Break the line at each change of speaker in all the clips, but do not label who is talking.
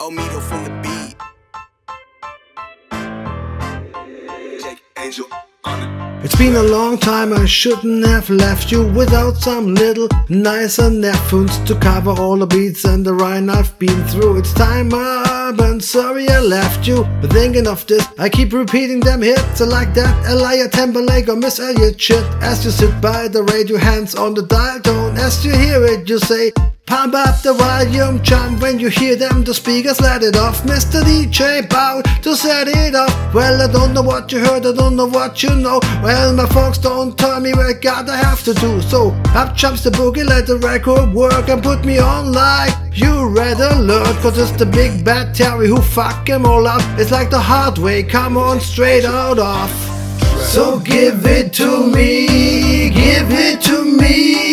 Omido from the beat.
It's been a long time, I shouldn't have left you without some little nicer nephews to cover all the beats and the rhyme I've been through. It's time up, and sorry I left you. But thinking of this, I keep repeating them hits I like that Elijah Timberlake or Missy Elliott shit. As you sit by the radio, hands on the dial. As you hear it, you say, Pump up the volume, jump when you hear them, the speakers let it off. Mr. DJ bow to set it off. Well, I don't know what you heard, I don't know what you know. Well, my folks don't tell me what God I have to do. So up jumps the boogie, let the record work and put me on like you red alert. Cause it's the big bad Terry who fuck fuck 'em all up. It's like the hard way, come on straight out of. So give it to me, give it to me.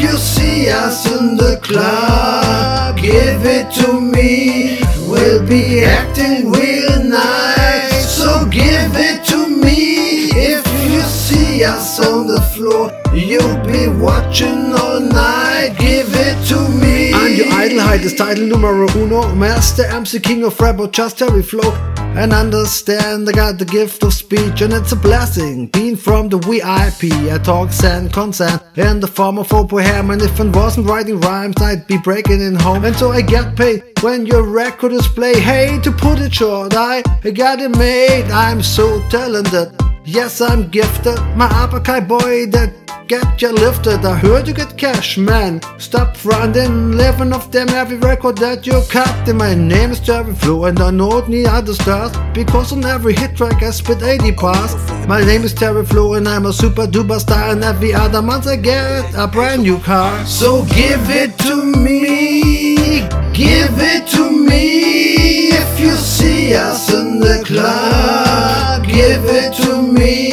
You see us in the club, give it to me. We'll be acting real nice. So give it to me. If you see us on the floor, you'll be watching all night. Give it to me. I'm your Idleheit is title numero uno. Master MC King of Rap or just Terry Flow. And understand I got the gift of speech and it's a blessing. Being from the VIP, I talk and consent in the form of open ham. And if I wasn't writing rhymes, I'd be breaking in home. And so I get paid when your record is play. Hey, to put it short, I I got it made. I'm so talented. Yes, I'm gifted. My uppercut boy that get you lifted. I heard you get cash, man. Stop fronting, living of them every record that you cut. And my name is Terry Flow, and I know need other stars. Because on every hit track I spit 80 bars. My name is Terry Flow, and I'm a super duper star. And every other month I get a brand new car. So give it to me, give it to me. If you see us in the club, give it to me.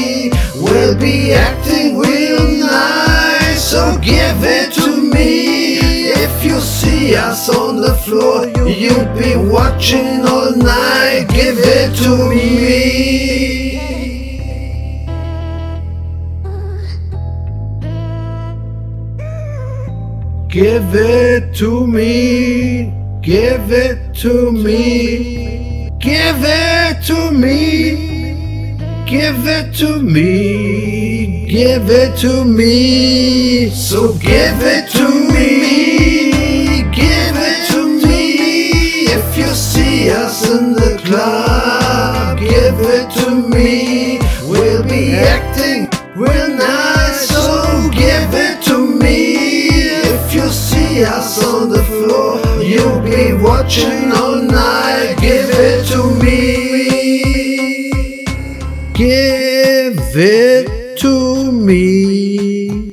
See us on the floor, you'll be watching all night. Give it to me. Give it to me. Give it to me. Give it to me. Give it to me. Give it to me. So give it to me. It to me. We'll be acting real nice. So give it to me. If you see us on the floor, you'll be watching all night. Give it to me. Give it to me.